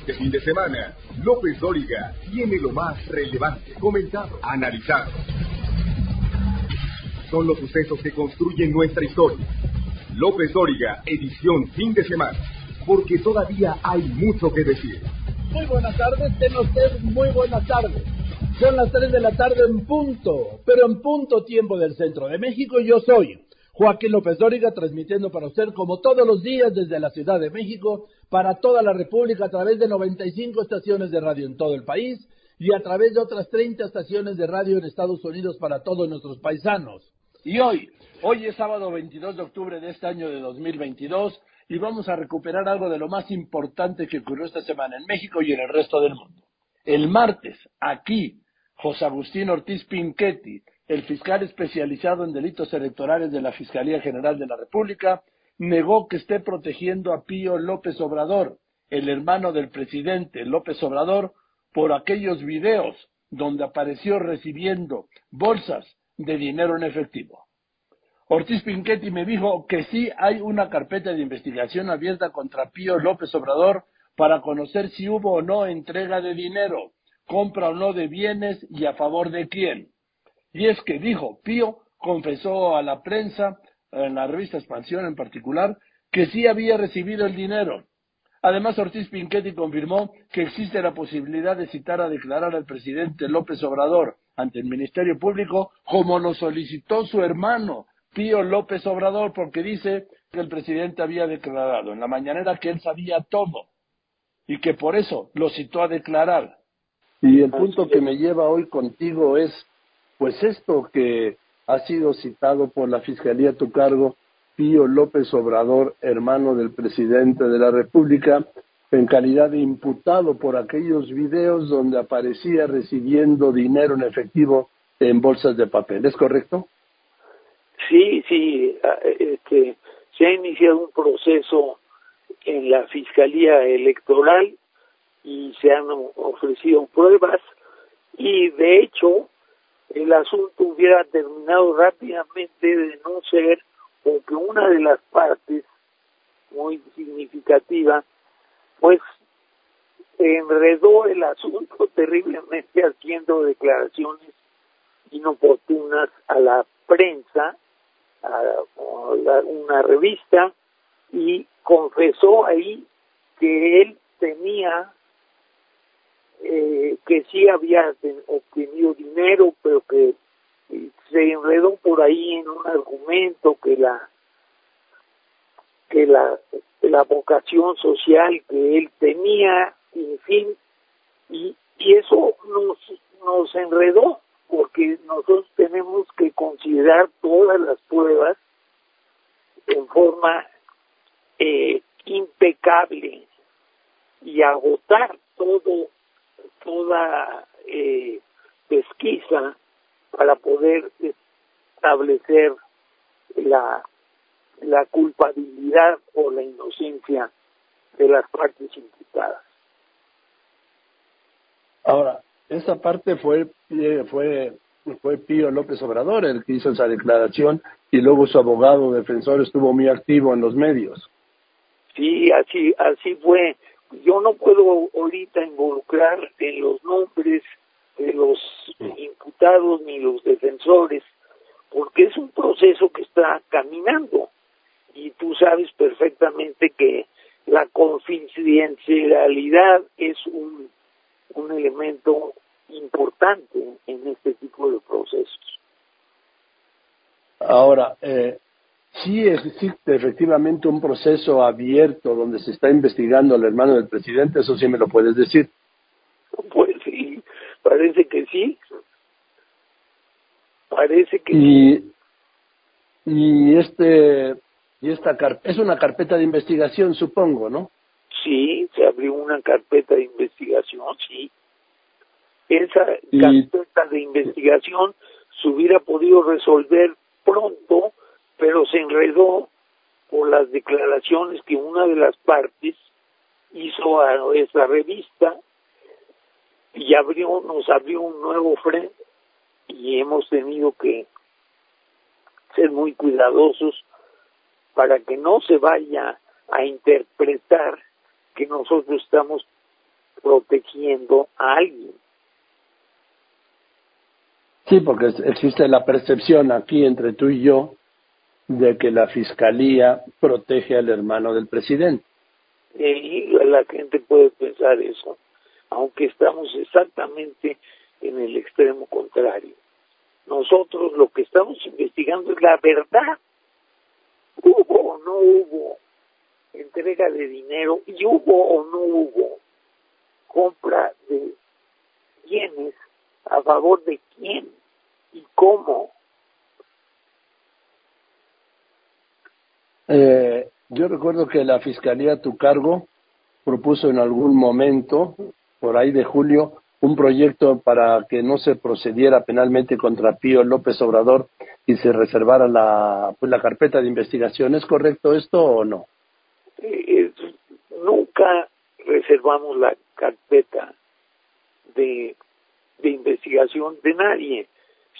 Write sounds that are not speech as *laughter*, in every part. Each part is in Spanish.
Este fin de semana, López Dóriga tiene lo más relevante, comentado, analizado. Son los sucesos que construyen nuestra historia. López Dóriga, edición fin de semana, porque todavía hay mucho que decir. Muy buenas tardes, tengan ustedes muy buenas tardes. Son las 3 de la tarde en punto, pero en punto tiempo del centro de México. Yo soy Joaquín López Dóriga, transmitiendo para usted como todos los días desde la Ciudad de México, para toda la República, a través de 95 estaciones de radio en todo el país y a través de otras 30 estaciones de radio en Estados Unidos para todos nuestros paisanos. Y hoy, hoy es sábado 22 de octubre de este año de 2022 y vamos a recuperar algo de lo más importante que ocurrió esta semana en México y en el resto del mundo. El martes, aquí, José Agustín Ortiz Pinchetti, el fiscal especializado en delitos electorales de la Fiscalía General de la República, negó que esté protegiendo a Pío López Obrador, el hermano del presidente López Obrador, por aquellos videos donde apareció recibiendo bolsas de dinero en efectivo. Ortiz Pinchetti me dijo que sí hay una carpeta de investigación abierta contra Pío López Obrador para conocer si hubo o no entrega de dinero, compra o no de bienes y a favor de quién. Y es que dijo, Pío confesó a la prensa, en la revista Expansión en particular, que sí había recibido el dinero. Además, Ortiz Pinchetti confirmó que existe la posibilidad de citar a declarar al presidente López Obrador ante el Ministerio Público, como lo solicitó su hermano, Pío López Obrador, porque dice que el presidente había declarado en la mañanera que él sabía todo y que por eso lo citó a declarar. Y el punto que me lleva hoy contigo es pues esto que ha sido citado por la Fiscalía a tu cargo, Pío López Obrador, hermano del presidente de la República, en calidad de imputado por aquellos videos donde aparecía recibiendo dinero en efectivo en bolsas de papel. ¿Es correcto? Sí, sí. Ah, este, se ha iniciado un proceso en la Fiscalía Electoral y se han ofrecido pruebas y de hecho el asunto hubiera terminado rápidamente de no ser porque una de las partes muy significativa pues enredó el asunto *laughs* terriblemente haciendo declaraciones inoportunas a la prensa, a una revista, y confesó ahí que él tenía eh, que sí había obtenido dinero, pero que se enredó por ahí en un argumento que la que la, la vocación social que él tenía, en fin, y, y eso nos, nos enredó, porque nosotros tenemos que considerar todas las pruebas en forma eh, impecable y agotar todo toda eh, pesquisa para poder establecer la, la culpabilidad o la inocencia de las partes imputadas. Ahora, esa parte fue fue fue Pío López Obrador el que hizo esa declaración y luego su abogado defensor estuvo muy activo en los medios. Sí, así así fue yo no puedo ahorita involucrar en los nombres de los imputados ni los defensores, porque es un proceso que está caminando y tú sabes perfectamente que la confidencialidad es un, un elemento importante en este tipo de procesos. Ahora, eh, sí existe efectivamente un proceso abierto donde se está investigando al hermano del presidente, eso sí me lo puedes decir. Pues sí, parece que sí. Parece que y, sí. Y este y esta es una carpeta de investigación, supongo, ¿no? Sí, se abrió una carpeta de investigación, sí. Esa carpeta de investigación se hubiera podido resolver pronto pero se enredó por las declaraciones que una de las partes hizo a esa revista y abrió, nos abrió un nuevo frente y hemos tenido que ser muy cuidadosos para que no se vaya a interpretar que nosotros estamos protegiendo a alguien. Sí, porque existe la percepción aquí entre tú y yo de que la fiscalía protege al hermano del presidente. Y la gente puede pensar eso, aunque estamos exactamente en el extremo contrario. Nosotros lo que estamos investigando es la verdad. ¿Hubo o no hubo entrega de dinero y hubo o no hubo compra de bienes a favor de quién y cómo? Eh, yo recuerdo que la Fiscalía a tu cargo propuso en algún momento, por ahí de julio, un proyecto para que no se procediera penalmente contra Pío López Obrador y se reservara la, pues, la carpeta de investigación. ¿Es correcto esto o no? Eh, nunca reservamos la carpeta de, investigación de nadie,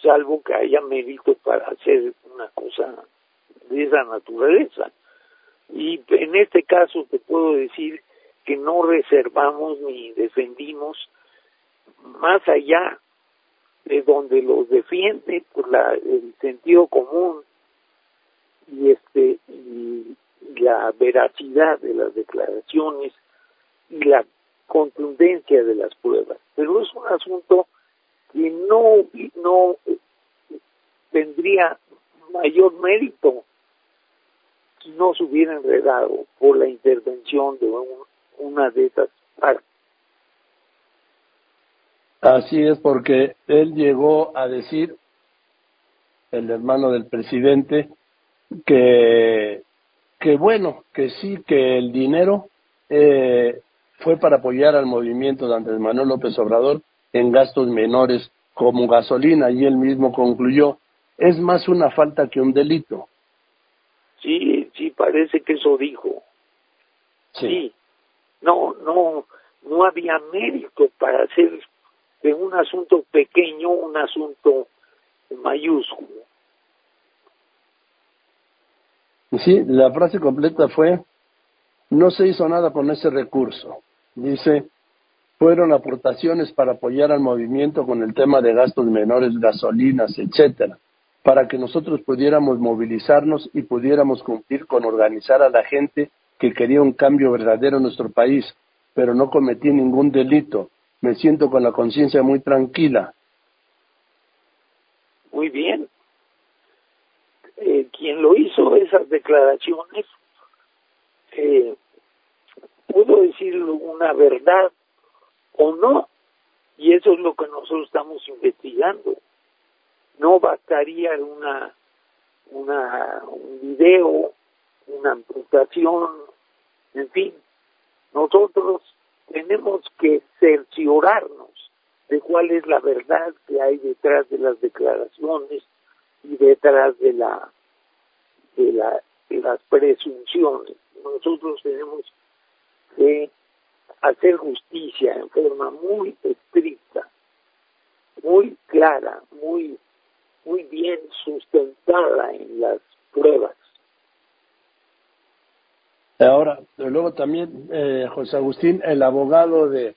salvo que haya mérito para hacer una cosa de esa naturaleza. Y en este caso te puedo decir que no reservamos ni defendimos más allá de donde los defiende por la, el sentido común y este y la veracidad de las declaraciones y la contundencia de las pruebas pero es un asunto que no no tendría mayor mérito no se hubiera enredado por la intervención de una de esas partes Así es, porque él llegó a decir, el hermano del presidente, que, que bueno, que sí, que el dinero eh, fue para apoyar al movimiento de Andrés Manuel López Obrador en gastos menores como gasolina, y él mismo concluyó, es más una falta que un delito. Sí, sí, parece que eso dijo. Sí. sí. No, no, no había mérito para hacer de un asunto pequeño un asunto mayúsculo. Sí, la frase completa fue, no se hizo nada con ese recurso. Dice, fueron aportaciones para apoyar al movimiento con el tema de gastos menores, gasolinas, etcétera, para que nosotros pudiéramos movilizarnos y pudiéramos cumplir con organizar a la gente que quería un cambio verdadero en nuestro país, pero no cometí ningún delito me siento con la conciencia muy tranquila. Muy bien. Eh, quien lo hizo esas declaraciones eh, pudo decir una verdad o no, y eso es lo que nosotros estamos investigando. No bastaría una, una un video, una amputación, en fin. Nosotros tenemos que cerciorarnos de cuál es la verdad que hay detrás de las declaraciones y detrás de la de, la, de las presunciones. Nosotros tenemos que hacer justicia en forma muy estricta, muy clara, muy muy bien sustentada en las pruebas. Ahora, luego también, eh, José Agustín, el abogado de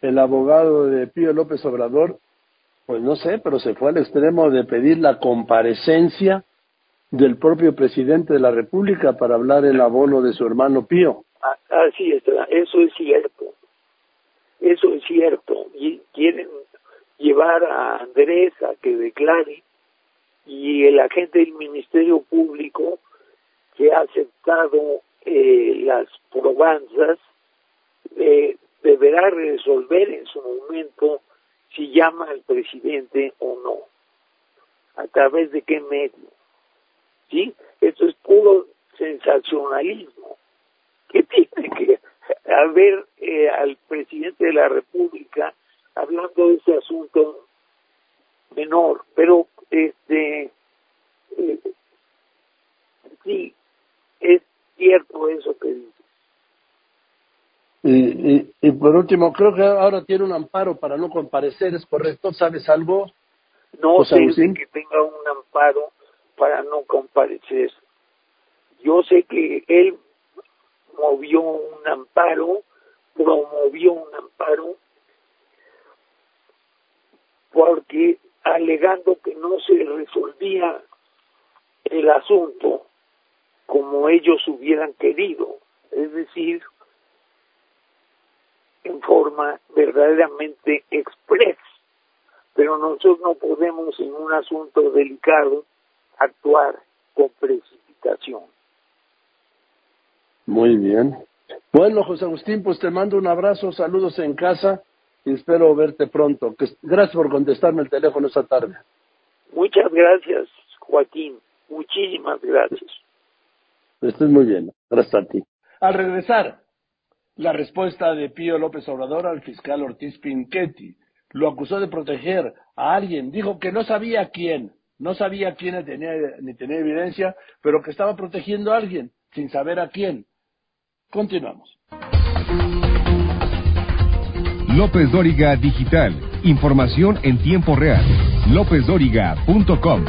el abogado de Pío López Obrador, pues no sé, pero se fue al extremo de pedir la comparecencia del propio presidente de la República para hablar el abono de su hermano Pío. Así es, eso es cierto. Eso es cierto. Y quieren llevar a Andrés a que declare y el agente del Ministerio Público que ha aceptado eh, las probanzas, eh, deberá resolver en su momento si llama al presidente o no, a través de qué medio. ¿Sí? Esto es puro sensacionalismo. ¿Qué *laughs* tiene que haber eh, al presidente de la República hablando de ese asunto menor? Pero, este, eh, sí, es cierto eso que dice. Y, y, por último, creo que ahora tiene un amparo para no comparecer, ¿es correcto? ¿Sabes algo? No sé que tenga un amparo para no comparecer. Yo sé que él movió un amparo promovió un amparo porque alegando que no se resolvía el asunto como ellos hubieran querido, es decir, en forma verdaderamente express. Pero nosotros no podemos en un asunto delicado actuar con precipitación. Muy bien. Bueno, José Agustín, pues te mando un abrazo, saludos en casa y espero verte pronto. Gracias por contestarme el teléfono esta tarde. Muchas gracias, Joaquín. Muchísimas gracias. Estés muy bien. Gracias a ti. Al regresar, la respuesta de Pío López Obrador al fiscal Ortiz Pinchetti. Lo acusó de proteger a alguien. Dijo que no sabía quién. No sabía quién tenía, ni tenía evidencia, pero que estaba protegiendo a alguien sin saber a quién. Continuamos. López Dóriga Digital. Información en tiempo real. LópezDóriga.com.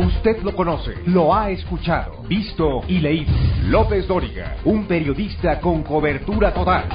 Usted lo conoce, lo ha escuchado, visto y leído. López Dóriga, un periodista con cobertura total.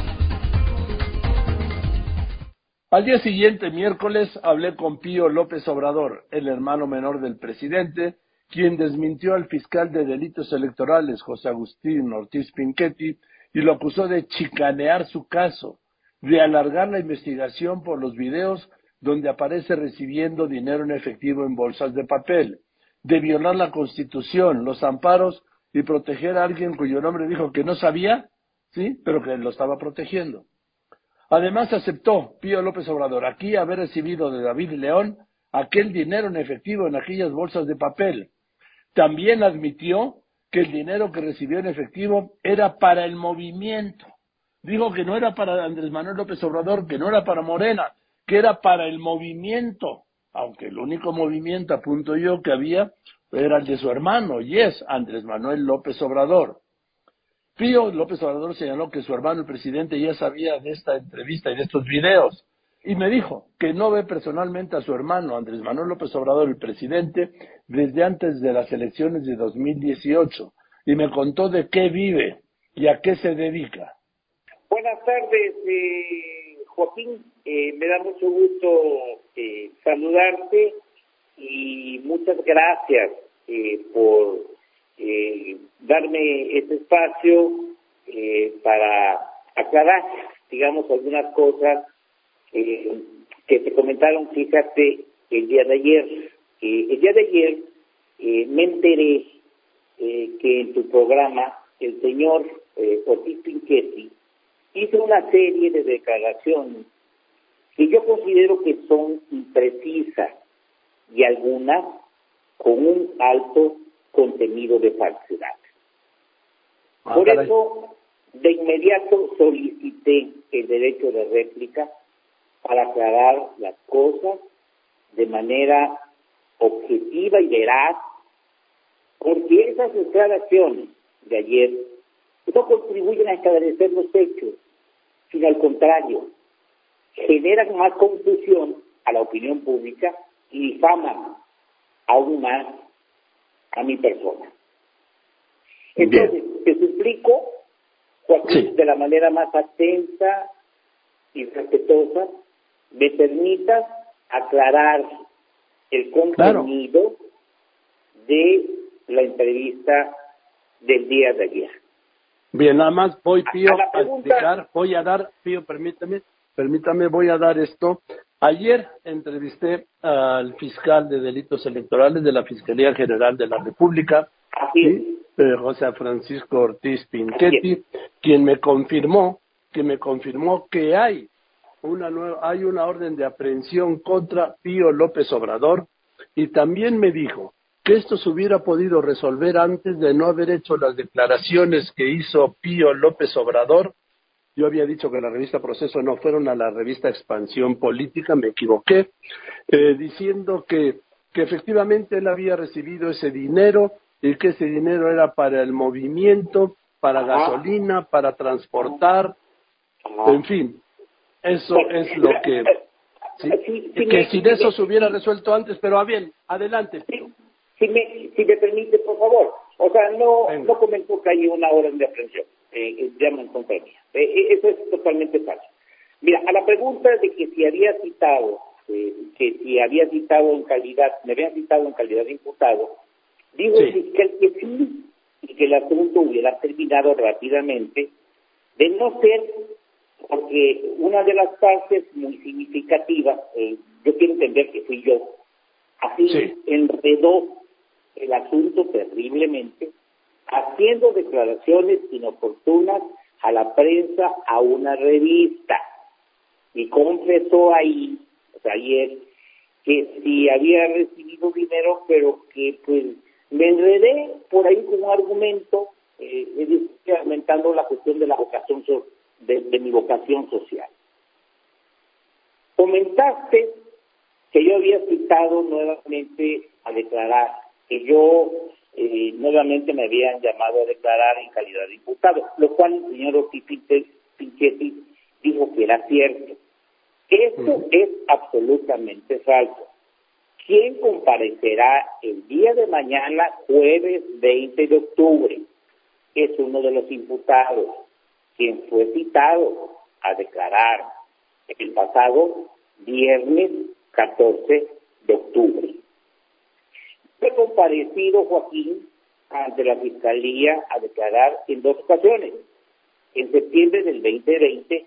Al día siguiente, miércoles, hablé con Pío López Obrador, el hermano menor del presidente, quien desmintió al fiscal de delitos electorales, José Agustín Ortiz Pinchetti, y lo acusó de chicanear su caso, de alargar la investigación por los videos donde aparece recibiendo dinero en efectivo en bolsas de papel, de violar la Constitución, los amparos y proteger a alguien cuyo nombre dijo que no sabía, sí, pero que lo estaba protegiendo. Además aceptó Pío López Obrador aquí haber recibido de David León aquel dinero en efectivo en aquellas bolsas de papel, también admitió que el dinero que recibió en efectivo era para el movimiento. Dijo que no era para Andrés Manuel López Obrador, que no era para Morena, que era para el movimiento, aunque el único movimiento, apunto yo, que había era el de su hermano, y es Andrés Manuel López Obrador. Pío López Obrador señaló que su hermano, el presidente, ya sabía de esta entrevista y de estos videos, y me dijo que no ve personalmente a su hermano Andrés Manuel López Obrador, el presidente, desde antes de las elecciones de 2018 y me contó de qué vive y a qué se dedica. Buenas tardes, eh, Joaquín. Eh, me da mucho gusto eh, saludarte y muchas gracias por darme este espacio para aclarar, digamos, algunas cosas eh, que te comentaron, fíjate, el día de ayer. Eh, el día de ayer eh, me enteré que en tu programa el señor Ortiz Pinchetti hizo una serie de declaraciones que yo considero que son imprecisas y algunas con un alto contenido de falsedad. Ah, Por eso, de inmediato solicité el derecho de réplica para aclarar las cosas de manera objetiva y veraz, porque esas declaraciones de ayer no contribuyen a esclarecer los hechos, sino al contrario, generan más confusión a la opinión pública y difaman aún más a mi persona. Entonces, te suplico, de la manera más atenta y respetuosa, me permitas aclarar el contenido de la entrevista del día de ayer. Bien, nada más voy, Pío, a, explicar, voy a dar, Pío, permítame, permítame, voy a dar esto. Ayer entrevisté al fiscal de delitos electorales de la Fiscalía General de la República, ¿sí? Eh, José Francisco Ortiz Pinchetti, quien me confirmó, que me confirmó que hay una nueva, hay una orden de aprehensión contra Pío López Obrador y también me dijo que esto se hubiera podido resolver antes de no haber hecho las declaraciones que hizo Pío López Obrador. Yo había dicho que la revista Proceso no fueron a la revista Expansión Política, me equivoqué, eh, diciendo que, que efectivamente él había recibido ese dinero y que ese dinero era para el movimiento, para gasolina, para transportar, en fin, eso es lo que... ¿sí? que si eso se hubiera resuelto antes, pero a bien, adelante. Si, me, si me permite, por favor, O sea, no, no comentó que hay una orden de aprehensión, eh, eh llama en contra. Eh, eh, eso es totalmente falso. Mira, a la pregunta de que si había citado, que si había citado en calidad, me habían citado en calidad de imputado, digo el fiscal que sí, y que el asunto hubiera terminado rápidamente, de no ser porque una de las partes muy significativas, yo quiero entender que fui yo, así enredó el asunto terriblemente, haciendo declaraciones inoportunas a la prensa, a una revista. Y confesó ahí, ayer, que si había recibido dinero, pero que pues me enredé por ahí con un argumento, eh, aumentando la cuestión de la vocación, de mi vocación social. Comentaste que yo había citado nuevamente a declarar, que yo eh, nuevamente me habían llamado a declarar en calidad de imputado, lo cual el señor Pinchetti dijo que era cierto. Esto es absolutamente falso. ¿Quién comparecerá el día de mañana, jueves 20 de octubre? Es uno de los imputados, quien fue citado a declarar el pasado viernes 14 de octubre. Fue comparecido Joaquín ante la Fiscalía a declarar en dos ocasiones, en septiembre del 2020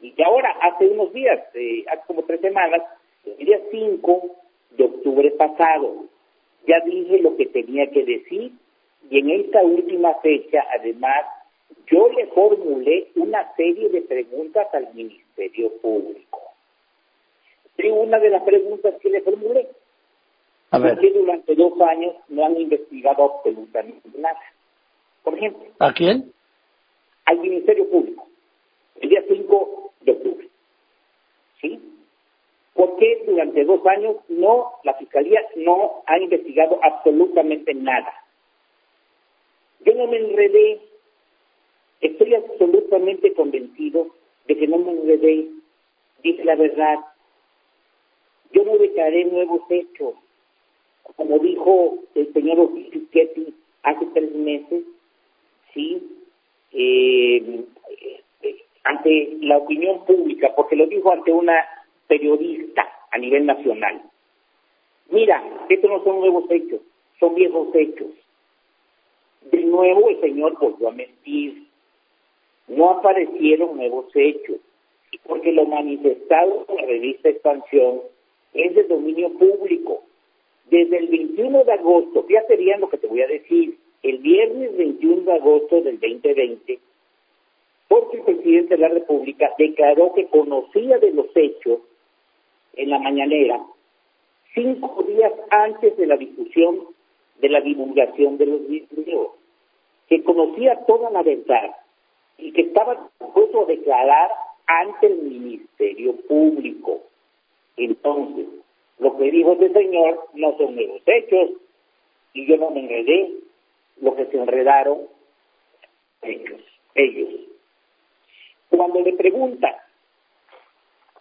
y ahora, hace unos días, eh, hace como tres semanas, el día 5 de octubre pasado. Ya dije lo que tenía que decir y en esta última fecha, además, yo le formulé una serie de preguntas al Ministerio Público una de las preguntas que le formulé. A ver. durante dos años no han investigado absolutamente nada? Por ejemplo. ¿A quién? Al Ministerio Público. El día 5 de octubre. ¿Sí? ¿Por qué durante dos años no, la Fiscalía no ha investigado absolutamente nada? Yo no me enredé. Estoy absolutamente convencido de que no me enredé. Dije la verdad yo no declaré nuevos hechos. Como dijo el señor Oficio hace tres meses, sí, eh, ante la opinión pública, porque lo dijo ante una periodista a nivel nacional. Mira, estos no son nuevos hechos, son viejos hechos. De nuevo el señor volvió a mentir. No aparecieron nuevos hechos, porque lo manifestado en la revista Expansión es de dominio público. Desde el 21 de agosto, fíjate bien lo que te voy a decir, el viernes 21 de agosto del 2020, porque el presidente de la República declaró que conocía de los hechos en la mañanera cinco días antes de la discusión de la divulgación de los videos, que conocía toda la verdad y que estaba dispuesto a declarar ante el Ministerio Público. Entonces, lo que dijo este señor no son nuevos hechos y yo no me enredé, lo que se enredaron ellos, ellos. Cuando le pregunta,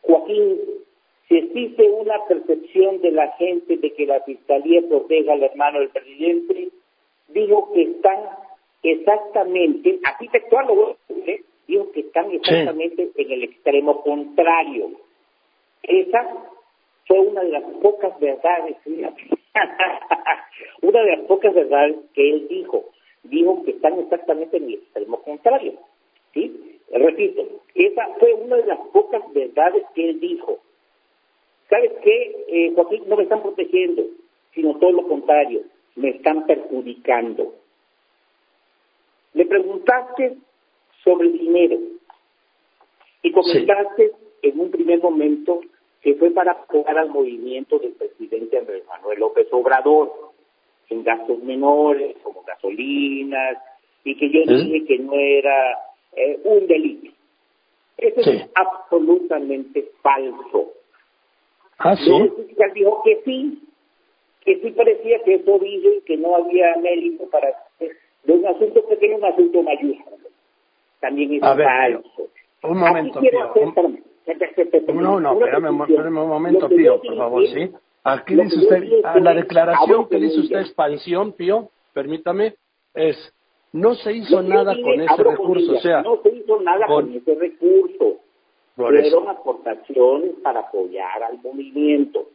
Joaquín, si existe una percepción de la gente de que la Fiscalía proteja al hermano del presidente, dijo que están exactamente, aquí textual lo ¿eh? dijo que están exactamente en el extremo contrario esa fue una de las pocas verdades, *laughs* una de las pocas verdades que él dijo. Dijo que están exactamente en el extremo contrario. ¿sí? Repito, esa fue una de las pocas verdades que él dijo. ¿Sabes qué, eh, Joaquín? No me están protegiendo, sino todo lo contrario, me están perjudicando. Le preguntaste sobre el dinero y comentaste en un primer momento que fue para apoyar al movimiento del presidente Andrés Manuel López Obrador en gastos menores como gasolinas y que yo ¿Eh? dije que no era eh, un delito. Eso es absolutamente falso. Ah, sí. El dijo que sí, que sí parecía que eso dije que no había mérito para de un asunto pequeño un asunto mayúsculo. También es falso. un momento, no, no, espérame, un momento, Pío, por favor, ¿sí? Aquí dice usted, a la declaración que dice usted expansión, Pío, permítame, es, no se hizo nada con ese recurso, o sea... No se hizo nada con, ese recurso. Fueron aportaciones para apoyar al movimiento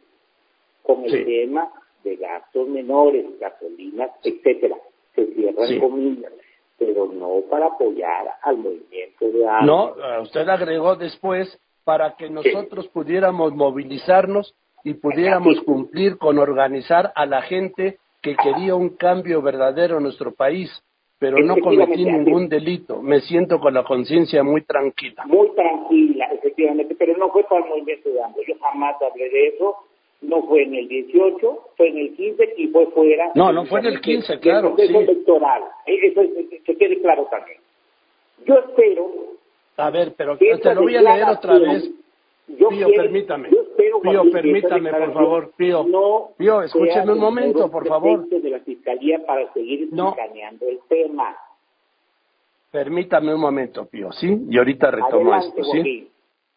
con el tema de gastos menores, gasolinas, etcétera. Se cierran comillas, pero no para apoyar al movimiento de No, usted agregó después para que nosotros pudiéramos movilizarnos y pudiéramos cumplir con organizar a la gente que quería un cambio verdadero en nuestro país, pero no cometí ningún delito. Me siento con la conciencia muy tranquila. Muy tranquila, efectivamente, pero no fue para el movimiento de hambre. Yo jamás hablé de eso. No fue en el 18, fue en el 15 y fue fuera. No, no fue en el 15, claro. sí. electoral. E-, eso que quede claro también. Yo espero. A ver, pero te lo voy a leer otra vez. Pío, permítame. Pío, permítame, por favor. Pío, no Pío escúcheme un momento, por favor. de la Fiscalía para seguir no. el tema. Permítame un momento, Pío, ¿sí? Y ahorita retomo esto, ¿sí?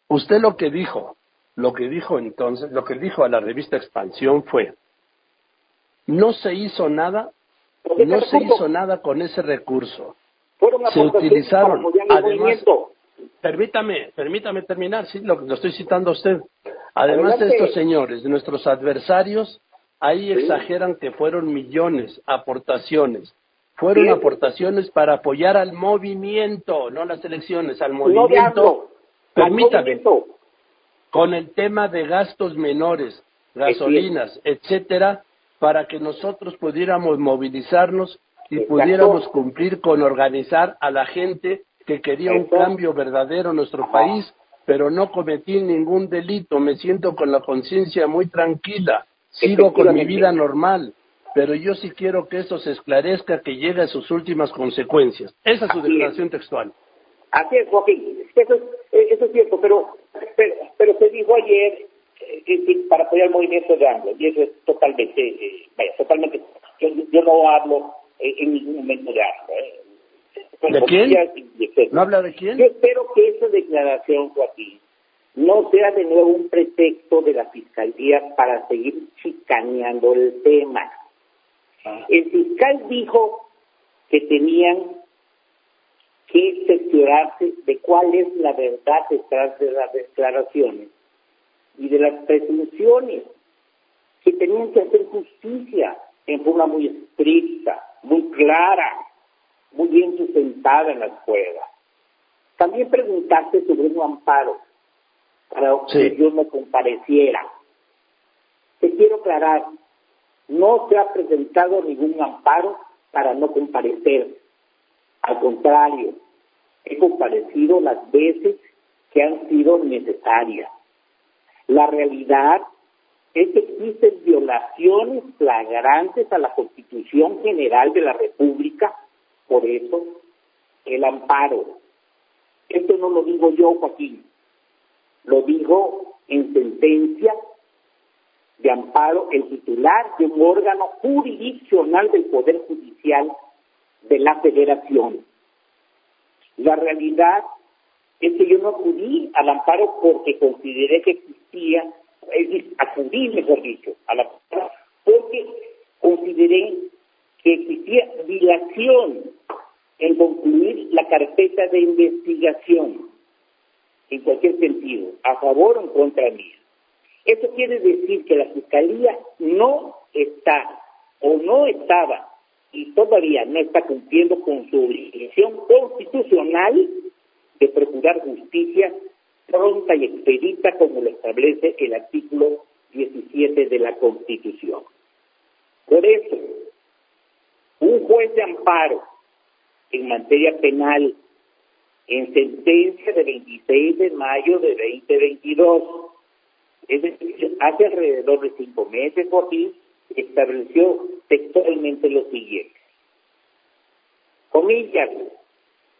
Usted lo que dijo, lo que dijo entonces, lo que dijo a la revista Expansión fue, no se hizo nada, no se hizo nada con ese recurso. se utilizaron, además, permítame, permítame terminar, sí, lo, lo estoy citando a usted. Además de estos señores, de nuestros adversarios, ahí exageran que fueron millones, aportaciones. Fueron aportaciones para apoyar al movimiento, no las elecciones, al movimiento. permítame, con el tema de gastos menores, gasolinas, etcétera, para que nosotros pudiéramos movilizarnos y pudiéramos cumplir con organizar a la gente que quería un cambio verdadero en nuestro país, pero no cometí ningún delito, me siento con la conciencia muy tranquila, sigo con mi vida normal, pero yo sí quiero que eso se esclarezca, que llegue a sus últimas consecuencias. Esa es su declaración textual. Así es, Joaquín, eso es, eh, eso es cierto, pero, pero, se dijo ayer eh, para apoyar el movimiento de AMLO, y eso es totalmente, eh, vaya, totalmente, yo, no hablo en ningún momento de AMLO, ¿De quién? ¿No habla de quién? Yo espero que esa declaración, Joaquín, no sea de nuevo un pretexto de la Fiscalía para seguir chicaneando el tema. Ah. El fiscal dijo que tenían que cerciorarse de cuál es la verdad detrás de las declaraciones y de las presunciones, que tenían que hacer justicia en forma muy estricta, muy clara, muy bien sustentada en las pruebas. También preguntaste sobre un amparo para que yo me compareciera. Te quiero aclarar, no se ha presentado ningún amparo para no comparecer. Al contrario, he comparecido las veces que han sido necesarias. La realidad es que existen violaciones flagrantes a la Constitución General de la República por eso, el amparo. Esto no lo digo yo, Joaquín. Lo digo en sentencia de amparo el titular de un órgano jurisdiccional del Poder Judicial de la Federación. La realidad es que yo no acudí al amparo porque consideré que existía, es decir, acudí, mejor dicho, al amparo porque consideré que existía dilación en concluir la carpeta de investigación, en cualquier sentido, a favor o en contra mía. Eso quiere decir que la Fiscalía no está o no estaba y todavía no está cumpliendo con su obligación constitucional de procurar justicia pronta y expedita como lo establece el artículo 17 de la Constitución. Por eso, un juez de amparo en materia penal en sentencia de 26 de mayo de 2022. Es decir, hace alrededor de cinco meses, aquí estableció textualmente lo siguiente. Comillas,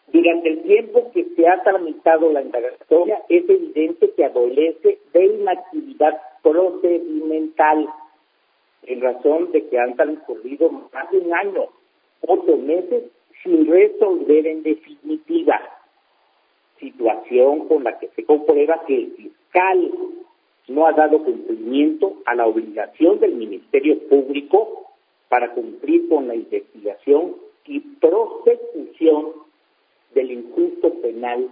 durante el tiempo que se ha tramitado la indagatoria, es evidente que adolece de inactividad procedimental, en razón de que han transcurrido más de un año, ocho meses sin resolver en definitiva, situación con la que se comprueba que el fiscal no ha dado cumplimiento a la obligación del Ministerio Público para cumplir con la investigación y prosecución del injusto penal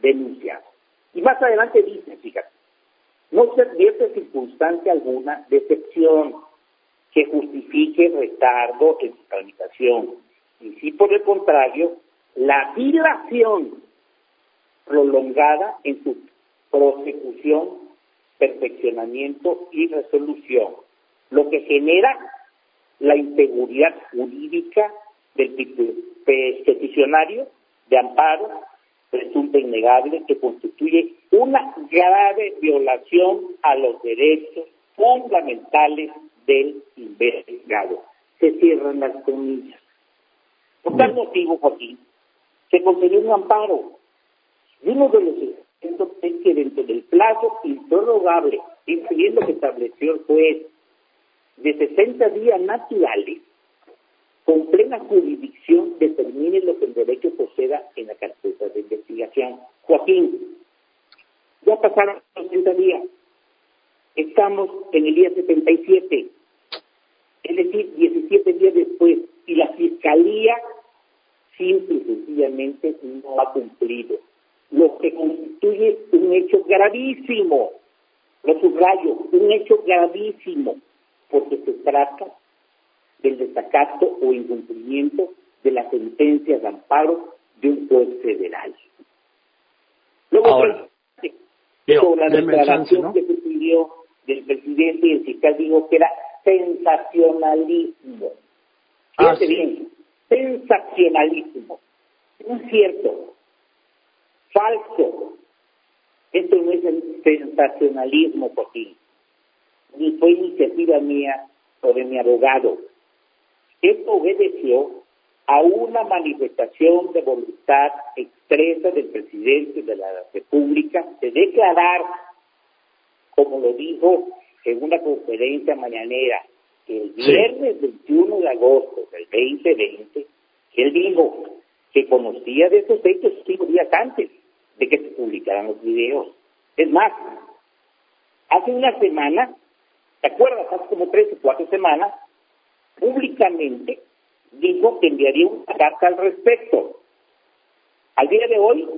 denunciado. Y más adelante dice, fíjate, no se advierte circunstancia alguna de excepción que justifique retardo en su tramitación. Y si por el contrario, la dilación prolongada en su prosecución, perfeccionamiento y resolución, lo que genera la inseguridad jurídica del peticionario de amparo resulta innegable que constituye una grave violación a los derechos fundamentales del investigado. Se cierran las comillas. Por tal motivo, Joaquín, se concedió un amparo. Y uno de los es que dentro del plazo improrrogable, incluyendo que estableció el juez, de 60 días naturales, con plena jurisdicción determine lo que el derecho proceda en la carpeta de investigación. Joaquín, ya pasaron 60 días. Estamos en el día 77, es decir, 17 días después, y la Fiscalía simple y sencillamente no ha cumplido, lo que constituye un hecho gravísimo, lo subrayo, un hecho gravísimo, porque se trata del desacato o incumplimiento de la sentencia de amparo de un juez federal. Luego, Ahora, sobre la declaración que se pidió del presidente y el fiscal dijo que era sensacionalismo. Ah, Fíjate sí. bien, sensacionalismo. No es cierto. Falso. Esto no es el sensacionalismo, Joaquín. Ni fue iniciativa mía o de mi abogado. Esto obedeció a una manifestación de voluntad expresa del presidente de la República de declarar, como lo dijo en una conferencia mañanera el Sí. viernes 21 de agosto del 2020, él dijo que conocía de estos hechos de publicaran los videos. Es más, hace una semana, ¿te acuerdas? Hace como tres o cuatro semanas, públicamente dijo que enviaría una carta al respecto. Al día de hoy,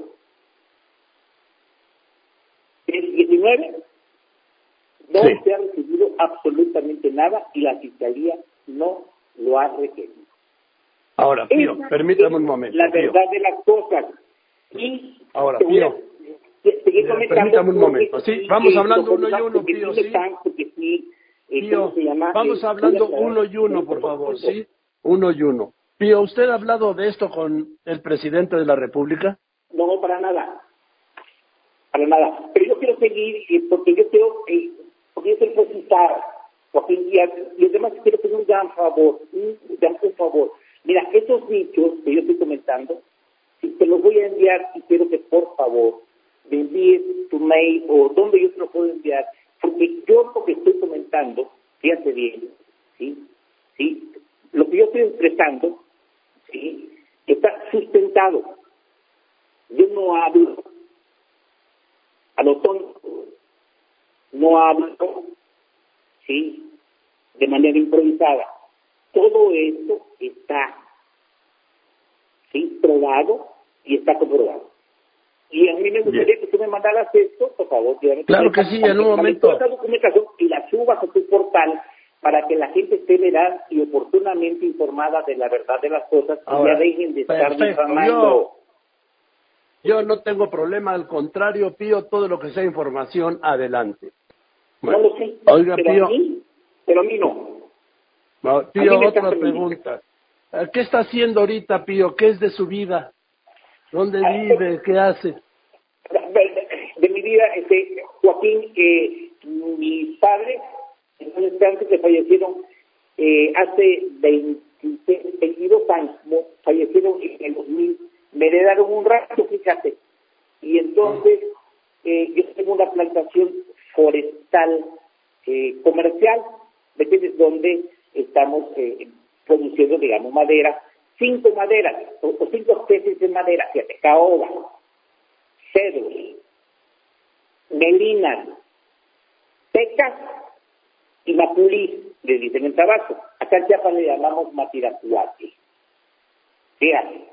el 19, no Sí. se ha recibido absolutamente nada y la Fiscalía no lo ha requerido. Ahora, Pío, permítame un momento. La Pío. verdad de las cosas. Y Ahora, Pío, eh, permítame un porque momento. Sí, vamos hablando lo uno y uno, porque Pío, sí porque eh, vamos Eh, hablando uno y uno, por favor, ¿sí? Uno y uno. Pío, ¿usted ha hablado de esto con el presidente de la República? No, para nada. Para nada. Pero yo quiero seguir eh, porque yo quiero, eh, porque yo quiero precisar, Joaquín Díaz, y además quiero pedir un gran favor, un gran favor. Mira, esos dichos que yo estoy comentando, te los voy a enviar y quiero que por favor envíes tu mail o donde yo te lo puedo enviar, porque yo lo que estoy comentando, fíjate bien, ¿sí? ¿sí? Lo que yo estoy expresando, ¿sí? Está sustentado. Yo no hablo a lo tonto, no hablo, ¿sí? De manera improvisada. Todo esto está, ¿sí? Probado y está comprobado. Y a mí me gustaría Bien. que tú me mandaras esto, por favor. tu Claro que sí, en un momento. toda esta documentación y la subas a tu portal para que la gente esté veraz y oportunamente informada de la verdad de las cosas y ya dejen de estar difamando. Yo no tengo problema, al contrario, Pío, todo lo que sea información, adelante. No lo sé, Oiga, pero Pío, a mí, pero a mí no. no, A Pío, mí otra pregunta. ¿Qué está haciendo ahorita, Pío? ¿Qué es de su vida? ¿Dónde vive? ¿Qué hace? de, de mi vida, este, Joaquín, eh, mis padres, entonces antes que fallecieron eh, hace 20 22 años, fallecieron en el 2000, me heredaron un rato, fíjate, y entonces eh, yo tengo una plantación forestal eh, comercial, ¿me entiendes? Donde estamos eh, produciendo, digamos, madera, cinco maderas, o, cinco especies de madera, fíjate, caoba, cedros, melinas, pecas y mapulí, le dicen en Tabasco. Acá en Chiapas le llamamos matiracuate. Fíjate.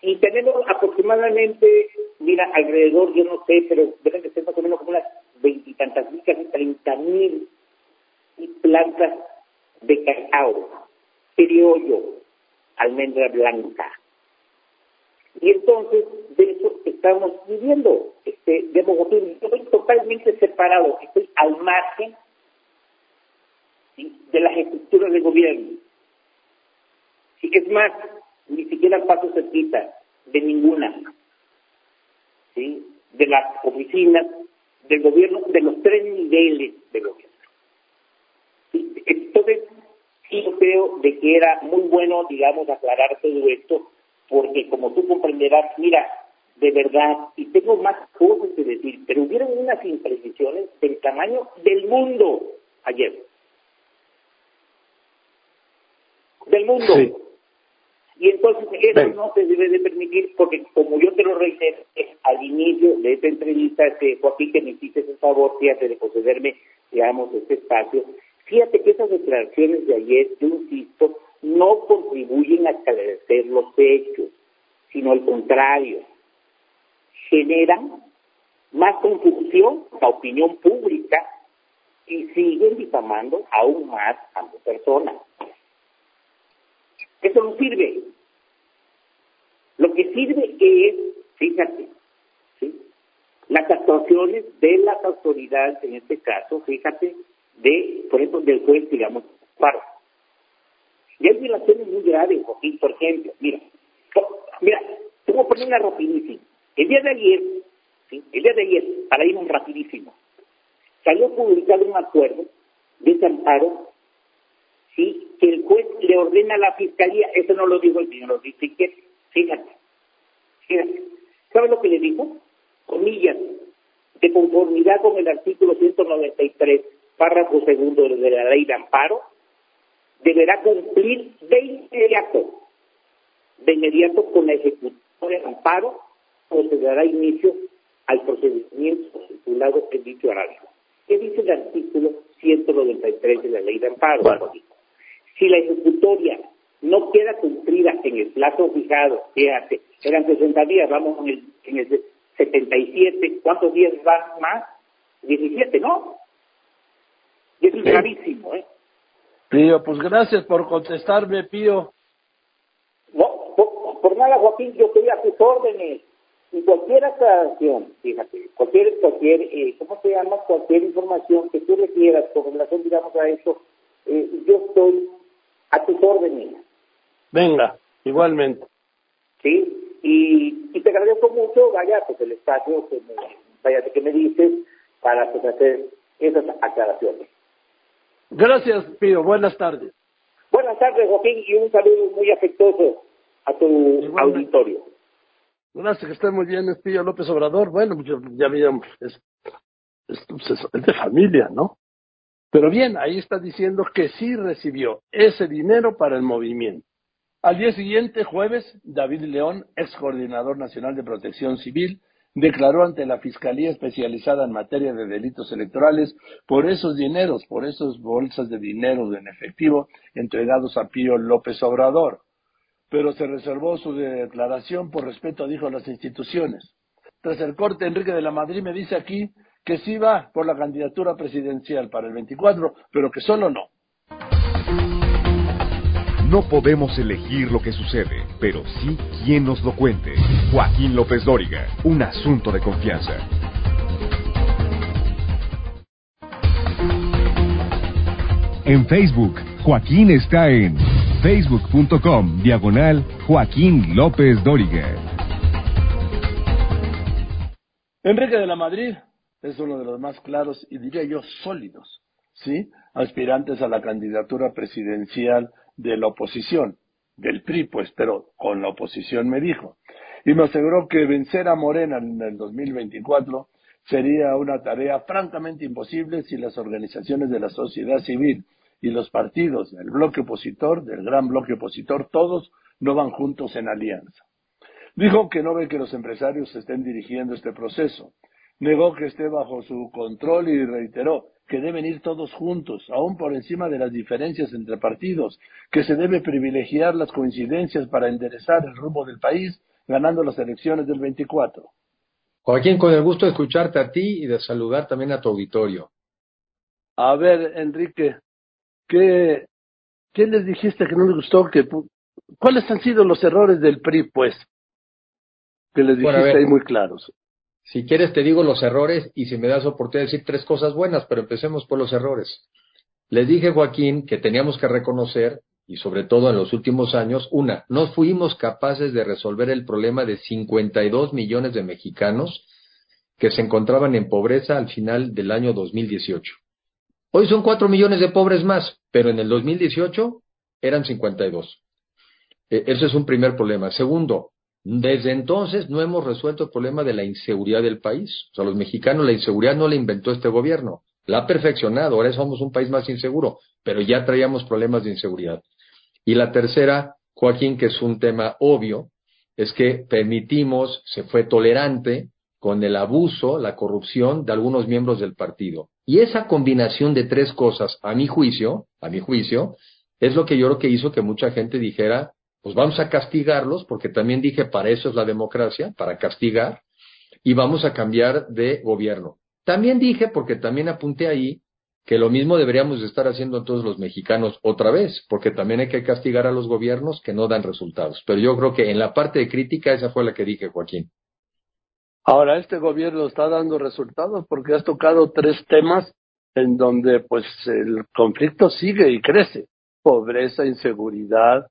Y tenemos aproximadamente, mira, alrededor, yo no sé, pero deben de ser más o menos como unas veintitantas mil, casi treinta mil plantas de cacao, criollo, almendra blanca. Y entonces de eso estamos viviendo. Este, de Bogotá, estoy totalmente separado, estoy al margen de las estructuras de gobierno. Sí, es más, ni siquiera paso cerquita de ninguna, ¿sí? de las oficinas del gobierno, de los tres niveles de gobierno. Sí yo creo de que era muy bueno, digamos, aclarar todo esto, porque como tú comprenderás, mira, de verdad, y tengo más cosas que decir, pero hubieron unas imprecisiones del tamaño del mundo ayer. Del mundo. Y entonces eso no se debe de permitir porque como yo te lo reitero al inicio de esta entrevista, este, Joaquín, que me hiciste el favor, fíjate, de concederme, digamos, este espacio, fíjate que esas declaraciones de ayer, yo insisto, no contribuyen a esclarecer los hechos, sino al contrario, generan más confusión a la opinión pública y siguen difamando aún más a las personas. Eso no sirve. Lo que sirve es, fíjate, las actuaciones de las autoridades, en este caso, fíjate, de, por ejemplo, del juez, digamos, paro. Y hay violaciones muy graves, Joaquín, por ejemplo, mira, mira, te voy a poner una rapidísima. El día de ayer, el día de ayer, para ir un rapidísimo, salió publicado un acuerdo de amparo ¿sí? que el juez le ordena a la fiscalía, eso no lo dijo el señor Fíjate, fíjate. ¿Sabe lo que le dijo? Comillas, de conformidad con el artículo 193, párrafo segundo de la ley de amparo, deberá cumplir de inmediato, de inmediato con la ejecución del amparo, o se dará inicio al procedimiento titulado en dicho horario. ¿Qué dice el artículo 193 de la ley de amparo? Si la ejecutoria no queda cumplida en el plazo fijado, fíjate, eran 60 días, vamos en el, en el 77, ¿cuántos días van más? 17, ¿no? Y es gravísimo, ¿eh? Pío, pues gracias por contestarme, Pío. No, por, nada, Joaquín, yo estoy a tus órdenes. Y cualquier aclaración, fíjate, cualquier, cualquier, eh, ¿cómo se llama? Cualquier información que tú requieras con relación, digamos, a eso, eh, yo estoy a tus órdenes. Venga, igualmente. Sí, y, y te agradezco mucho, vaya, pues el espacio que me, vaya, que me dices para pues, hacer esas aclaraciones. Gracias, Pío. Buenas tardes. Buenas tardes, Joaquín, y un saludo muy afectuoso a tu auditorio. Gracias, que esté muy bien, es Pío López Obrador. Bueno, pues, ya veíamos, es, es, es de familia, ¿no? Pero bien, ahí está diciendo que sí recibió ese dinero para el movimiento. Al día siguiente, jueves, David León, ex coordinador nacional de protección civil, declaró ante la Fiscalía Especializada en Materia de Delitos Electorales por esos dineros, por esas bolsas de dinero en efectivo entregados a Pío López Obrador. Pero se reservó su declaración por respeto, dijo, a las instituciones. Tras el corte, Enrique de la Madrid me dice aquí que sí va por la candidatura presidencial para el 24, pero que solo no. No podemos elegir lo que sucede, pero sí quien nos lo cuente. Joaquín López Dóriga, un asunto de confianza. En Facebook, Joaquín está en facebook.com diagonal Joaquín López Dóriga. Enrique de la Madrid es uno de los más claros y diría yo sólidos, ¿sí? Aspirantes a la candidatura presidencial de la oposición, del PRI, pues, pero con la oposición me dijo. Y me aseguró que vencer a Morena en el 2024 sería una tarea francamente imposible si las organizaciones de la sociedad civil y los partidos del bloque opositor, del gran bloque opositor, todos no van juntos en alianza. Dijo que no ve que los empresarios estén dirigiendo este proceso, negó que esté bajo su control y reiteró que deben ir todos juntos, aún por encima de las diferencias entre partidos, que se debe privilegiar las coincidencias para enderezar el rumbo del país, ganando las elecciones del 24. Joaquín, con el gusto de escucharte a ti y de saludar también a tu auditorio. A ver, Enrique, ¿qué, qué les dijiste que no les gustó? Que, ¿Cuáles han sido los errores del PRI, pues? Que les dijiste ahí muy claros. Si quieres te digo los errores y si me das oportunidad de decir tres cosas buenas, pero empecemos por los errores. Les dije, Joaquín, que teníamos que reconocer, y sobre todo en los últimos años, una, no fuimos capaces de resolver el problema de 52 millones de mexicanos que se encontraban en pobreza al final del año 2018. Hoy son cuatro millones de pobres más, pero en el 2018 eran 52. E, ese es un primer problema. Segundo, desde entonces no hemos resuelto el problema de la inseguridad del país. O sea, los mexicanos la inseguridad no la inventó este gobierno, la ha perfeccionado. Ahora somos un país más inseguro, pero ya traíamos problemas de inseguridad. Y la tercera, Joaquín, que es un tema obvio, es que permitimos, se fue tolerante con el abuso, la corrupción de algunos miembros del partido. Y esa combinación de tres cosas, a mi juicio, a mi juicio, es lo que yo creo que hizo que mucha gente dijera, pues vamos a castigarlos, porque también dije, para eso es la democracia, para castigar, y vamos a cambiar de gobierno. También dije, porque también apunté ahí, que lo mismo deberíamos estar haciendo todos los mexicanos otra vez, porque también hay que castigar a los gobiernos que no dan resultados. Pero yo creo que en la parte de crítica esa fue la que dije, Joaquín. Ahora, este gobierno está dando resultados porque has tocado tres temas en donde pues el conflicto sigue y crece. Pobreza, inseguridad,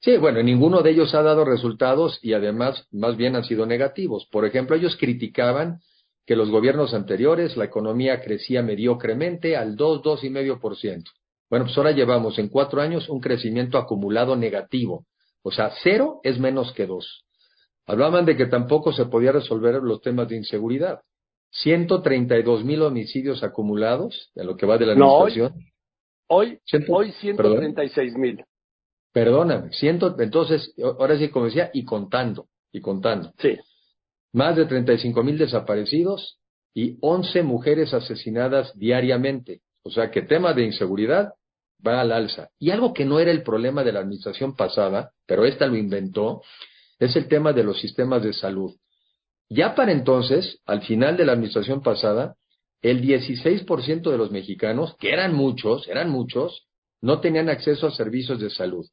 Sí, bueno, ninguno de ellos ha dado resultados y además más bien han sido negativos. Por ejemplo, ellos criticaban que los gobiernos anteriores la economía crecía mediocremente al 2, 2,5%. Bueno, pues ahora llevamos en cuatro años un crecimiento acumulado negativo. O sea, cero es menos que dos. Hablaban de que tampoco se podía resolver los temas de inseguridad. 132 mil homicidios acumulados en lo que va de la administración. hoy, hoy, hoy 136 mil. Perdóname, siento, entonces, ahora sí, como decía, y contando, y contando. Sí. Más de 35 mil desaparecidos y 11 mujeres asesinadas diariamente. O sea que tema de inseguridad va al alza. Y algo que no era el problema de la administración pasada, pero esta lo inventó, es el tema de los sistemas de salud. Ya para entonces, al final de la administración pasada, el 16% de los mexicanos, que eran muchos, eran muchos, no tenían acceso a servicios de salud.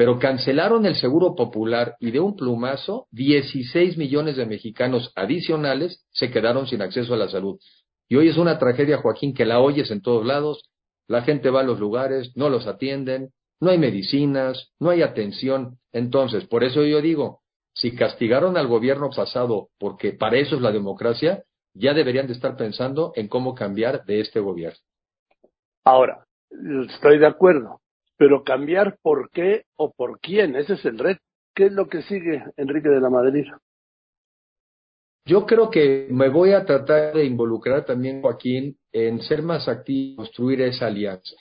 Pero cancelaron el seguro popular y de un plumazo, 16 millones de mexicanos adicionales se quedaron sin acceso a la salud. Y hoy es una tragedia, Joaquín, que la oyes en todos lados. La gente va a los lugares, no los atienden, no hay medicinas, no hay atención. Entonces, por eso yo digo, si castigaron al gobierno pasado porque para eso es la democracia, ya deberían de estar pensando en cómo cambiar de este gobierno. Ahora, Estoy de acuerdo, pero cambiar por qué o por quién, ese es el reto. ¿Qué es lo que sigue, Enrique de la Madrid? Yo creo que me voy a tratar de involucrar también, Joaquín, en ser más activo, construir esa alianza.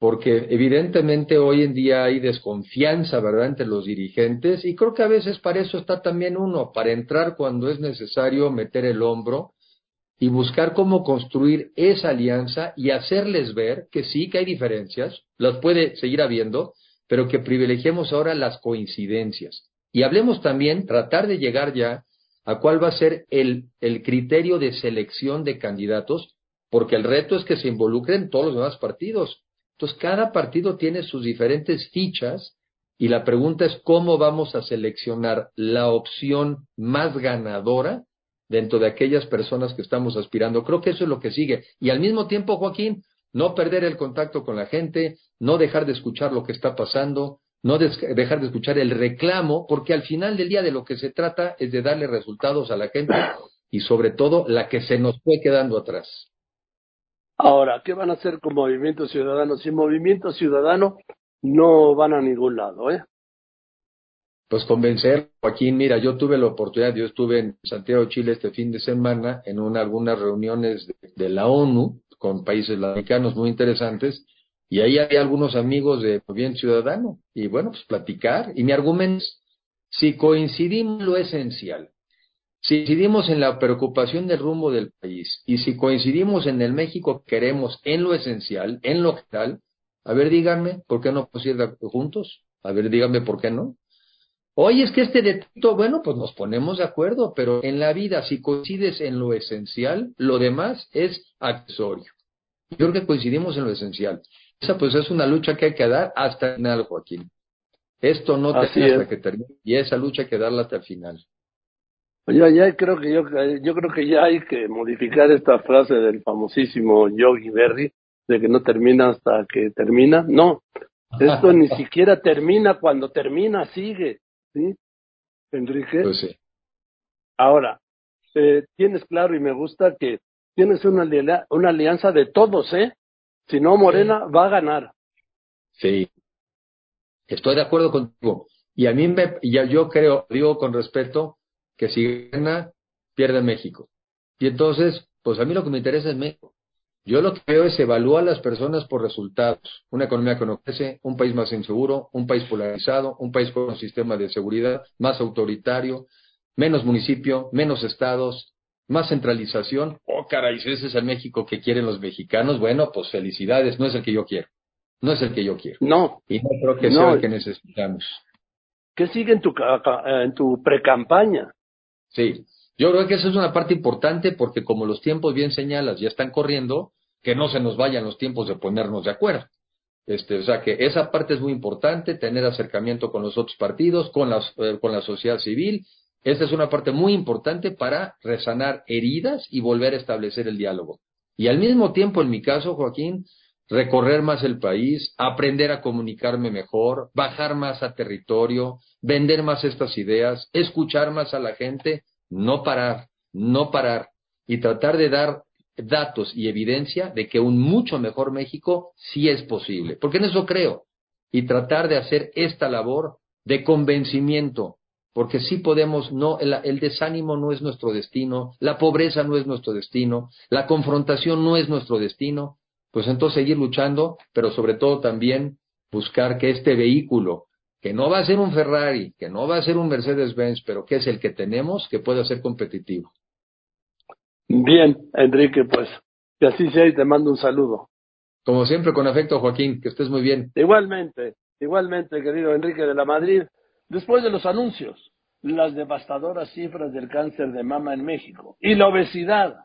Porque evidentemente hoy en día hay desconfianza, ¿verdad?, entre los dirigentes y creo que a veces para eso está también uno, para entrar cuando es necesario meter el hombro y buscar cómo construir esa alianza y hacerles ver que sí que hay diferencias, las puede seguir habiendo, pero que privilegiemos ahora las coincidencias. Y hablemos también, tratar de llegar ya a cuál va a ser el, el criterio de selección de candidatos, porque el reto es que se involucren todos los demás partidos. Entonces, cada partido tiene sus diferentes fichas y la pregunta es cómo vamos a seleccionar la opción más ganadora dentro de aquellas personas que estamos aspirando. Creo que eso es lo que sigue. Y al mismo tiempo, Joaquín, no perder el contacto con la gente, no dejar de escuchar lo que está pasando, no dejar de escuchar el reclamo, porque al final del día de lo que se trata es de darle resultados a la gente y sobre todo la que se nos fue quedando atrás. Ahora, ¿qué van a hacer con Movimiento Ciudadano? Sin Movimiento Ciudadano no van a ningún lado, ¿eh? Pues convencer, Joaquín, mira, yo tuve la oportunidad, yo estuve en Santiago, Chile este fin de semana en una, algunas reuniones de, la ONU con países latinoamericanos muy interesantes y ahí hay algunos amigos de Bien Ciudadano y bueno, pues platicar y mi argumento es, si coincidimos lo esencial, Si coincidimos en la preocupación del rumbo del país y si coincidimos en el México que queremos en lo esencial, en lo tal, a ver, díganme, ¿por qué no podemos ir juntos? A ver, díganme por qué no. Oye, es que este detecto, bueno, pues nos ponemos de acuerdo, pero en la vida, si coincides en lo esencial, lo demás es accesorio. Yo creo que coincidimos en lo esencial. Esa pues es una lucha que hay que dar hasta el final, Joaquín. Esto no termina hasta que termine y esa lucha hay que darla hasta el final. Ya, ya creo que yo, yo creo que ya hay que modificar esta frase del famosísimo Yogi Berry de que no termina hasta que termina. No, esto ni *laughs* siquiera termina cuando termina, sigue, ¿sí? Enrique. Pues sí. Ahora, eh, tienes claro y me gusta que tienes una, una alianza de todos, ¿eh? Si no, Morena va a ganar. Sí. Estoy de acuerdo contigo. Y a mí me, ya yo creo, digo con respeto, que si gana, pierde México. Y entonces, pues a mí lo que me interesa es México. Yo lo que veo es evaluar a las personas por resultados. Una economía que no crece, un país más inseguro, un país polarizado, un país con un sistema de seguridad más autoritario, menos municipio, menos estados, más centralización. Oh, caray, ese es el México que quieren los mexicanos. Bueno, pues felicidades, no es el que yo quiero. No es el que yo quiero. No. Y no creo que sea el que necesitamos. ¿Qué sigue en tu, en tu precampaña? Sí, yo creo que esa es una parte importante porque como los tiempos bien señalas ya están corriendo, que no se nos vayan los tiempos de ponernos de acuerdo. Este, o sea que esa parte es muy importante, tener acercamiento con los otros partidos, con, las, eh, con la sociedad civil. Esta es una parte muy importante para resanar heridas y volver a establecer el diálogo. Y al mismo tiempo, en mi caso, Joaquín, recorrer más el país, aprender a comunicarme mejor, bajar más a territorio, vender más estas ideas, escuchar más a la gente, no parar, no parar y tratar de dar datos y evidencia de que un mucho mejor México sí es posible, porque en eso creo, y tratar de hacer esta labor de convencimiento, porque sí podemos, no, el, el, desánimo no es nuestro destino, la pobreza no es nuestro destino, la confrontación no es nuestro destino, pues entonces seguir luchando, pero sobre todo también buscar que este vehículo, que no va a ser un Ferrari, que no va a ser un Mercedes-Benz, pero que es el que tenemos, que pueda ser competitivo. Bien, Enrique, pues que así sea y te mando un saludo. Como siempre, con afecto, Joaquín, que estés muy bien. Igualmente, igualmente, querido Enrique de la Madrid. Después de los anuncios, las devastadoras cifras del cáncer de mama en México y la obesidad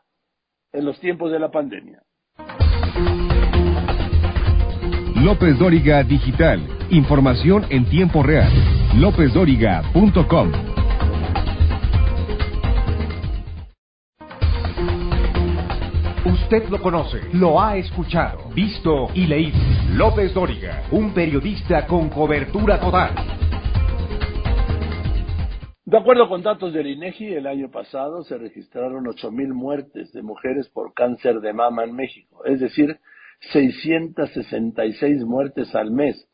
en los tiempos de la pandemia. López Dóriga Digital. Información en tiempo real. LópezDóriga.com. Usted lo conoce, lo ha escuchado, visto y leído. López Dóriga, un periodista con cobertura total. De acuerdo con datos del INEGI, el año pasado se registraron 8.000 muertes de mujeres por cáncer de mama en México, es decir, 666 muertes al mes,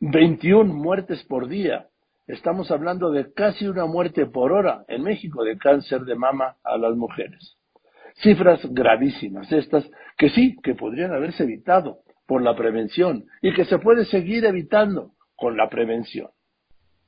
21 muertes por día. Estamos hablando de casi una muerte por hora en México de cáncer de mama a las mujeres. Cifras gravísimas estas que sí, que podrían haberse evitado por la prevención y que se puede seguir evitando con la prevención.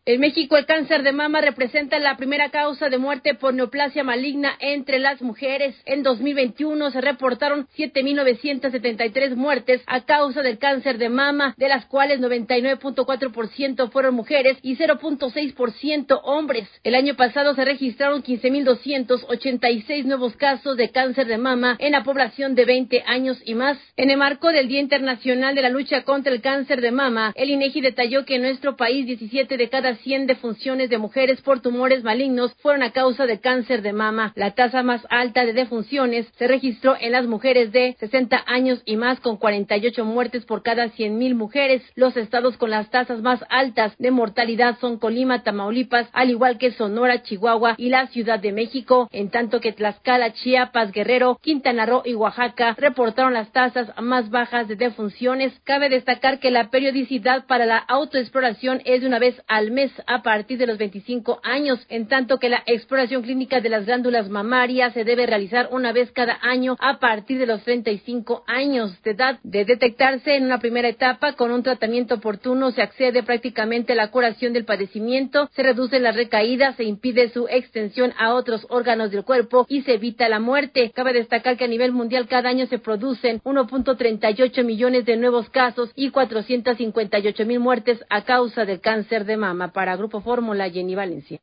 En México, el cáncer de mama representa la primera causa de muerte por neoplasia maligna entre las mujeres. En 2021 se reportaron 7.973 muertes a causa del cáncer de mama, de las cuales 99.4% fueron mujeres y 0.6% hombres. El año pasado se registraron 15.286 nuevos casos de cáncer de mama en la población de 20 años y más. En el marco del Día Internacional de la Lucha contra el Cáncer de Mama, el INEGI detalló que en nuestro país 17 de cada 100 defunciones de mujeres por tumores malignos fueron a causa de cáncer de mama. La tasa más alta de defunciones se registró en las mujeres de 60 años y más, con 48 muertes por cada 100.000 mujeres. Los estados con las tasas más altas de mortalidad son Colima, Tamaulipas, al igual que Sonora, Chihuahua y la Ciudad de México, en tanto que Tlaxcala, Chiapas, Guerrero, Quintana Roo y Oaxaca reportaron las tasas más bajas de defunciones. Cabe destacar que la periodicidad para la autoexploración es de una vez al mes a partir de los 25 años, en tanto que la exploración clínica de las glándulas mamarias se debe realizar una vez cada año a partir de los 35 años de edad. De detectarse en una primera etapa con un tratamiento oportuno, se accede prácticamente a la curación del padecimiento, se reducen las recaídas, se impide su extensión a otros órganos del cuerpo y se evita la muerte. Cabe destacar que a nivel mundial cada año se producen 1.38 millones de nuevos casos y 458 mil muertes a causa del cáncer de mama. Para Grupo Fórmula, Jenny Valencia.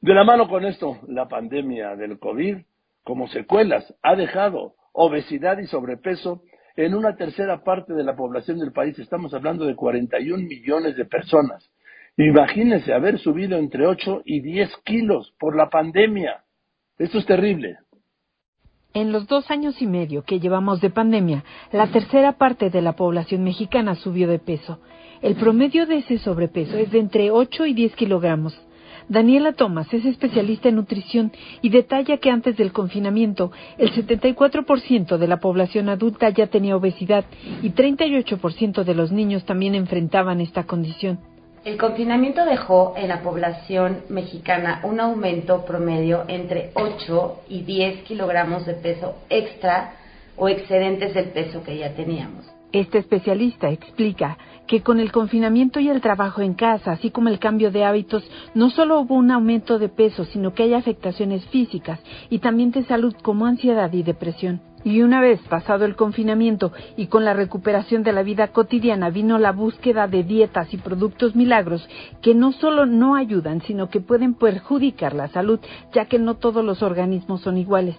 De la mano con esto, la pandemia del COVID, como secuelas, ha dejado obesidad y sobrepeso en una tercera parte de la población del país. Estamos hablando de 41 millones de personas. Imagínense haber subido entre 8 y 10 kilos por la pandemia. Esto es terrible. En los dos años y medio que llevamos de pandemia, la tercera parte de la población mexicana subió de peso. El promedio de ese sobrepeso es de entre 8 y 10 kilogramos. Daniela Thomas es especialista en nutrición y detalla que antes del confinamiento el 74% de la población adulta ya tenía obesidad y 38% de los niños también enfrentaban esta condición. El confinamiento dejó en la población mexicana un aumento promedio entre 8 y 10 kilogramos de peso extra o excedentes del peso que ya teníamos. Este especialista explica que con el confinamiento y el trabajo en casa, así como el cambio de hábitos, no solo hubo un aumento de peso, sino que hay afectaciones físicas y también de salud como ansiedad y depresión. Y una vez pasado el confinamiento y con la recuperación de la vida cotidiana vino la búsqueda de dietas y productos milagros que no solo no ayudan, sino que pueden perjudicar la salud, ya que no todos los organismos son iguales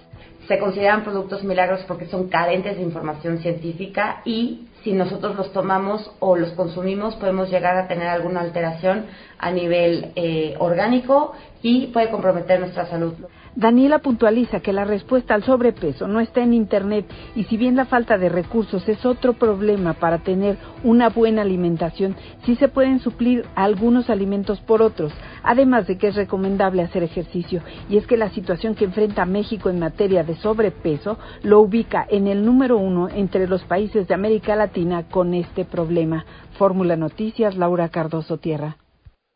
se consideran productos milagros porque son carentes de información científica y si nosotros los tomamos o los consumimos podemos llegar a tener alguna alteración a nivel eh, orgánico y puede comprometer nuestra salud. Daniela puntualiza que la respuesta al sobrepeso no está en Internet y si bien la falta de recursos es otro problema para tener una buena alimentación, sí se pueden suplir algunos alimentos por otros, además de que es recomendable hacer ejercicio. Y es que la situación que enfrenta México en materia de sobrepeso lo ubica en el número uno entre los países de América Latina con este problema. Fórmula Noticias, Laura Cardoso Tierra.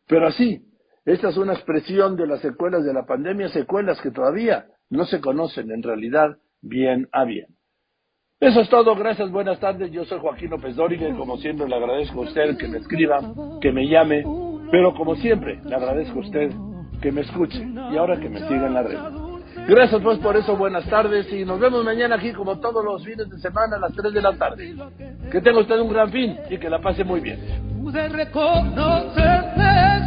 Pero así, esta es una expresión de las secuelas de la pandemia, secuelas que todavía no se conocen en realidad bien a bien. Eso es todo, gracias, buenas tardes. Yo soy Joaquín López Dóriga y como siempre le agradezco a usted que me escriba, que me llame, pero como siempre le agradezco a usted que me escuche y ahora que me siga en la red. Gracias pues por eso, buenas tardes y nos vemos mañana aquí como todos los fines de semana a las 3 de la tarde. Que tenga usted un gran fin y que la pase muy bien.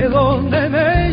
de donde me